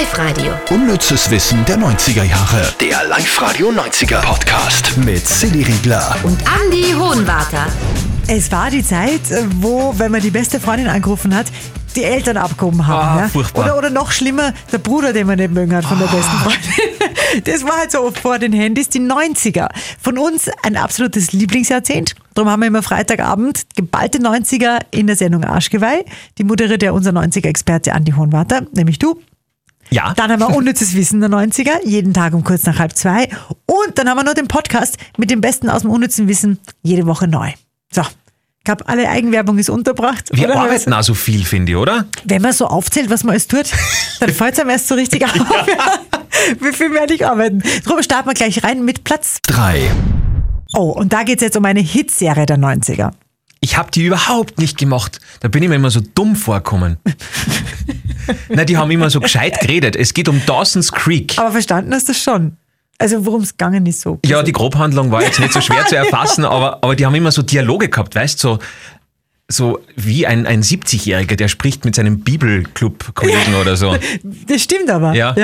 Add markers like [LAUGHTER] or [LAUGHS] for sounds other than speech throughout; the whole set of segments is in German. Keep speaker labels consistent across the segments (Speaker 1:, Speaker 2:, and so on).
Speaker 1: Live-Radio.
Speaker 2: Unnützes Wissen der 90er Jahre. Der Live-Radio 90er Podcast mit Silly Riegler.
Speaker 1: Und Andy Hohenwarter.
Speaker 3: Es war die Zeit, wo, wenn man die beste Freundin angerufen hat, die Eltern abgehoben haben.
Speaker 4: Ah,
Speaker 3: ja?
Speaker 4: furchtbar.
Speaker 3: Oder, oder noch schlimmer, der Bruder, den man nicht mögen hat von der besten Freundin. [LAUGHS] Das war halt so oft vor den Handys, die 90er. Von uns ein absolutes Lieblingsjahrzehnt. Darum haben wir immer Freitagabend geballte 90er in der Sendung Arschgeweih. Die moderiert ja unser 90er-Experte Andi Hohenwarter, nämlich du.
Speaker 4: Ja.
Speaker 3: Dann haben wir [LAUGHS] unnützes Wissen der 90er, jeden Tag um kurz nach halb zwei. Und dann haben wir noch den Podcast mit dem Besten aus dem unnützen Wissen, jede Woche neu. So, ich glaube, alle Eigenwerbung ist unterbracht.
Speaker 4: Wir
Speaker 3: oder?
Speaker 4: arbeiten auch so viel, finde ich, oder?
Speaker 3: Wenn man so aufzählt, was man alles tut, [LAUGHS] dann fällt es einem erst so richtig [LAUGHS] auf. Wie viel werde ich arbeiten? Drum starten wir gleich rein mit Platz.
Speaker 2: 3.
Speaker 3: Oh, und da geht es jetzt um eine Hitserie der 90er.
Speaker 4: Ich habe die überhaupt nicht gemacht. Da bin ich mir immer so dumm vorkommen. [LAUGHS] Na, die haben immer so gescheit geredet. Es geht um Dawson's Creek.
Speaker 3: Aber verstanden hast du das schon. Also worum es gegangen ist so.
Speaker 4: Ja, die Grobhandlung war jetzt nicht so schwer zu [LAUGHS] erfassen, aber, aber die haben immer so Dialoge gehabt, weißt du? So, so wie ein, ein 70-Jähriger, der spricht mit seinem Bibelclub-Kollegen oder so.
Speaker 3: Das stimmt aber.
Speaker 4: Ja.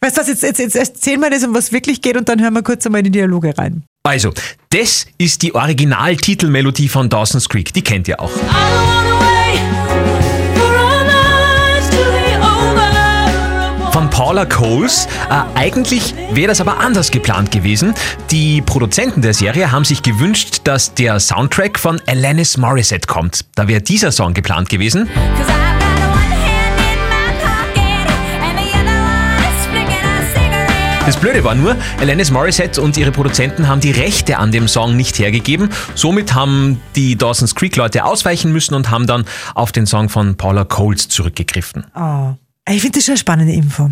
Speaker 3: Weißt du was, jetzt, jetzt, jetzt erzähl mal das, um was wirklich geht und dann hören wir kurz einmal in die Dialoge rein.
Speaker 4: Also, das ist die Originaltitelmelodie von Dawson's Creek. Die kennt ihr auch. von Paula Coles. Äh, eigentlich wäre das aber anders geplant gewesen. Die Produzenten der Serie haben sich gewünscht, dass der Soundtrack von Alanis Morissette kommt. Da wäre dieser Song geplant gewesen. Das Blöde war nur, Alanis Morissette und ihre Produzenten haben die Rechte an dem Song nicht hergegeben. Somit haben die Dawson's Creek Leute ausweichen müssen und haben dann auf den Song von Paula Coles zurückgegriffen.
Speaker 3: Oh. Ich finde das schon eine spannende Info.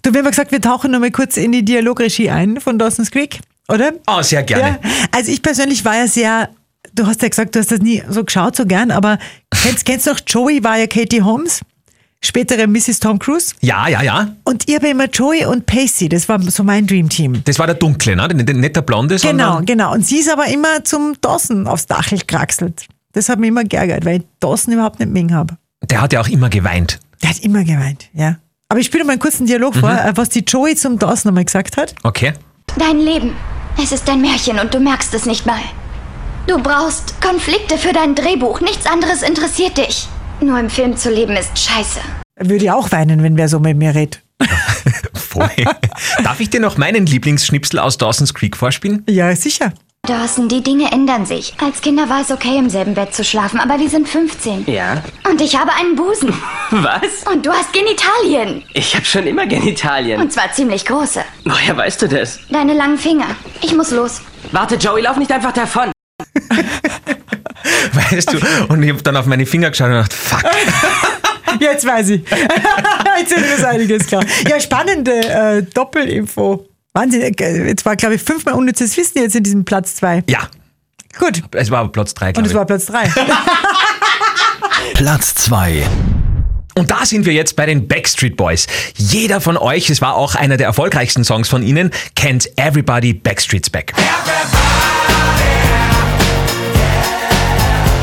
Speaker 3: Du, wir haben gesagt, wir tauchen noch mal kurz in die Dialogregie ein von Dawson's Creek, oder?
Speaker 4: Oh, sehr gerne.
Speaker 3: Ja. Also ich persönlich war ja sehr, du hast ja gesagt, du hast das nie so geschaut, so gern, aber kennst, kennst du noch Joey war ja Katie Holmes, spätere Mrs. Tom Cruise?
Speaker 4: Ja, ja, ja.
Speaker 3: Und ich habe immer Joey und Pacey, das war so mein Dreamteam.
Speaker 4: Das war der Dunkle, ne? Nicht der Blonde,
Speaker 3: Genau,
Speaker 4: sondern...
Speaker 3: genau. Und sie ist aber immer zum Dawson aufs Dachel gekraxelt. Das hat mich immer geärgert, weil ich Dawson überhaupt nicht mögen habe.
Speaker 4: Der hat ja auch immer geweint.
Speaker 3: Der hat immer geweint, ja. Aber ich spiele mal einen kurzen Dialog vor, äh, was die Joey zum Dawson einmal gesagt hat.
Speaker 4: Okay.
Speaker 5: Dein Leben. Es ist ein Märchen und du merkst es nicht mal. Du brauchst Konflikte für dein Drehbuch. Nichts anderes interessiert dich. Nur im Film zu leben ist scheiße.
Speaker 3: Würde ich auch weinen, wenn wer so mit mir redet. [LAUGHS]
Speaker 4: Darf ich dir noch meinen Lieblingsschnipsel aus Dawson's Creek vorspielen?
Speaker 3: Ja, sicher.
Speaker 5: Dawson, die Dinge ändern sich. Als Kinder war es okay, im selben Bett zu schlafen, aber wir sind 15.
Speaker 6: Ja?
Speaker 5: Und ich habe einen Busen. [LAUGHS]
Speaker 6: Was?
Speaker 5: Und du hast Genitalien.
Speaker 6: Ich habe schon immer Genitalien.
Speaker 5: Und zwar ziemlich große.
Speaker 6: Woher weißt du das?
Speaker 5: Deine langen Finger. Ich muss los.
Speaker 6: Warte, Joey, lauf nicht einfach davon.
Speaker 4: Weißt du? Und ich habe dann auf meine Finger geschaut und gedacht, fuck. [LAUGHS]
Speaker 3: Jetzt weiß ich. [LAUGHS] Jetzt ist einiges klar. Ja, spannende äh, Doppelinfo. Wahnsinn. äh, Jetzt war, glaube ich, fünfmal unnützes Wissen jetzt in diesem Platz zwei.
Speaker 4: Ja,
Speaker 3: Gut.
Speaker 4: es war Platz 3,
Speaker 3: Und
Speaker 4: glaube
Speaker 3: es
Speaker 4: ich.
Speaker 3: war Platz drei. [LAUGHS]
Speaker 2: Platz 2.
Speaker 4: Und da sind wir jetzt bei den Backstreet Boys. Jeder von euch, es war auch einer der erfolgreichsten Songs von ihnen, kennt Everybody Backstreet's Back.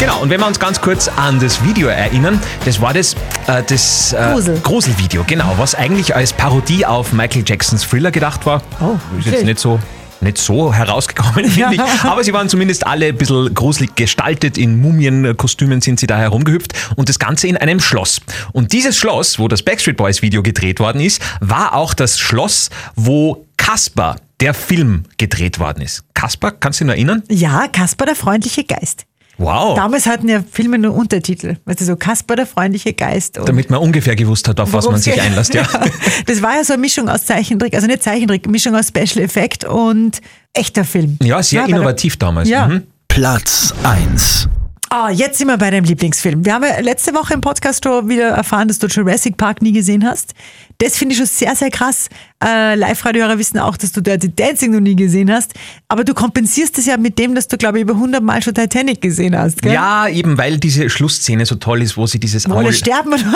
Speaker 4: Genau, und wenn wir uns ganz kurz an das Video erinnern, das war das, äh, das äh,
Speaker 3: Grusel.
Speaker 4: Gruselvideo, genau, was eigentlich als Parodie auf Michael Jacksons Thriller gedacht war.
Speaker 3: Oh,
Speaker 4: Ist jetzt
Speaker 3: okay.
Speaker 4: nicht so nicht so herausgekommen, [LAUGHS] finde ich. Aber sie waren zumindest alle ein bisschen gruselig gestaltet. In Mumienkostümen sind sie da herumgehüpft. Und das Ganze in einem Schloss. Und dieses Schloss, wo das Backstreet Boys Video gedreht worden ist, war auch das Schloss, wo Casper, der Film, gedreht worden ist. Casper, kannst du dich noch erinnern?
Speaker 3: Ja, Kasper der freundliche Geist.
Speaker 4: Wow.
Speaker 3: Damals hatten ja Filme nur Untertitel. Weißt du, so Kasper der freundliche Geist. Und
Speaker 4: Damit man ungefähr gewusst hat, auf was man sich einlässt. Ja. [LAUGHS]
Speaker 3: Das war ja so eine Mischung aus Zeichentrick, also nicht Zeichentrick, Mischung aus Special Effect und echter Film.
Speaker 4: ja, sehr
Speaker 3: der-
Speaker 4: innovativ damals.
Speaker 3: Ja.
Speaker 4: Mhm.
Speaker 2: Platz 1.
Speaker 3: Ah, jetzt sind wir bei deinem Lieblingsfilm. Wir haben ja letzte Woche im Podcast schon wieder erfahren, dass du Jurassic Park nie gesehen hast. Das finde ich schon sehr, sehr krass. Äh, Live-Radiohörer wissen auch, dass du Dirty Dancing noch nie gesehen hast. Aber du kompensierst es ja mit dem, dass du, glaube ich, über 100 Mal schon Titanic gesehen hast. Gell?
Speaker 4: Ja, eben weil diese Schlussszene so toll ist, wo sie dieses
Speaker 3: Wo alle
Speaker 4: Amul-
Speaker 3: sterben. Oder?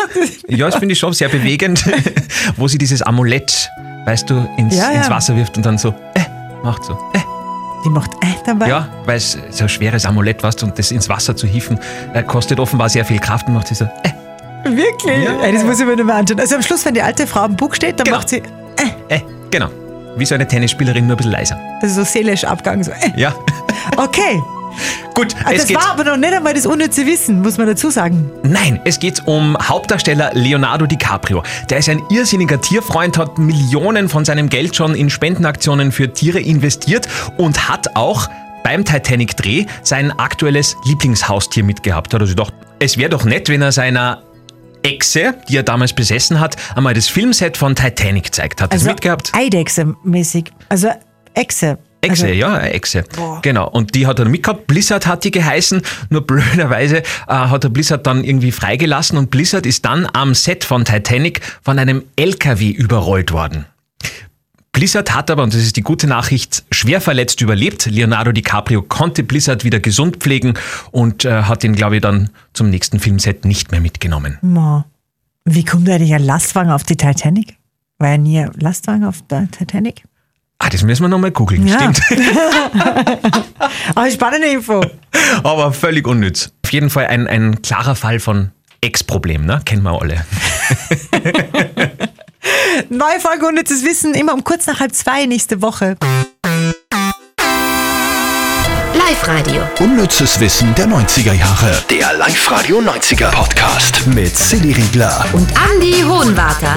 Speaker 4: Ja, das finde ich schon sehr bewegend, [LAUGHS] wo sie dieses Amulett, weißt du, ins,
Speaker 3: Ja, ja.
Speaker 4: ins Wasser wirft und dann so, äh, macht so, äh.
Speaker 3: Die macht äh dabei.
Speaker 4: Ja, weil es so ein schweres Amulett warst und das ins Wasser zu hieven, äh, kostet offenbar sehr viel Kraft und macht sie so, äh.
Speaker 3: Wirklich?
Speaker 4: Ja.
Speaker 3: Ey, das muss ich mir nicht mehr anschauen. Also am Schluss, wenn die alte Frau am Bug steht, dann
Speaker 4: Genau.
Speaker 3: macht sie
Speaker 4: Äh, genau. Wie so eine Tennisspielerin, nur ein bisschen leiser.
Speaker 3: also so seelisch Abgang. So, äh.
Speaker 4: Ja.
Speaker 3: Okay. [LAUGHS]
Speaker 4: Gut,
Speaker 3: Also
Speaker 4: es
Speaker 3: das war aber noch nicht einmal das unnütze Wissen, muss man dazu sagen.
Speaker 4: Nein, es geht um Hauptdarsteller Leonardo DiCaprio. Der ist ein irrsinniger Tierfreund, hat Millionen von seinem Geld schon in Spendenaktionen für Tiere investiert und hat auch beim Titanic-Dreh sein aktuelles Lieblingshaustier mitgehabt. Hat er sich gedacht, es wäre doch nett, wenn er seiner Echse, die er damals besessen hat, einmal das Filmset von Titanic gezeigt hat.
Speaker 3: Also
Speaker 4: das mitgehabt?
Speaker 3: Eidechse-mäßig. Also Echse.
Speaker 4: Echse,
Speaker 3: also,
Speaker 4: ja, eine Echse. Genau. Und die hat er mitgehabt. Blizzard hat die geheißen. Nur [LAUGHS] blöderweise äh, hat er Blizzard dann irgendwie freigelassen und Blizzard ist dann am Set von Titanic von einem LKW überrollt worden. Blizzard hat aber, und das ist die gute Nachricht, schwer verletzt überlebt. Leonardo DiCaprio konnte Blizzard wieder gesund pflegen und äh, hat ihn, glaube ich, dann zum nächsten Filmset nicht mehr mitgenommen.
Speaker 3: Ma. Wie kommt eigentlich ein Lastwagen auf die Titanic? War ja nie ein Lastwagen auf der Titanic?
Speaker 4: Ah, das müssen wir nochmal googeln,
Speaker 3: Ja.
Speaker 4: stimmt. [LAUGHS]
Speaker 3: Aber spannende Info.
Speaker 4: aber völlig unnütz. Auf jeden Fall ein, ein klarer Fall von Ex-Problem, ne? Kennen wir alle. [LAUGHS]
Speaker 3: Neue Folge Unnützes Wissen, immer um kurz nach halb zwei nächste Woche.
Speaker 1: Live-Radio.
Speaker 2: Unnützes Wissen der 90er Jahre. Der Live-Radio 90er Podcast mit Silly Riegler.
Speaker 1: Und Andy Hohenwarter.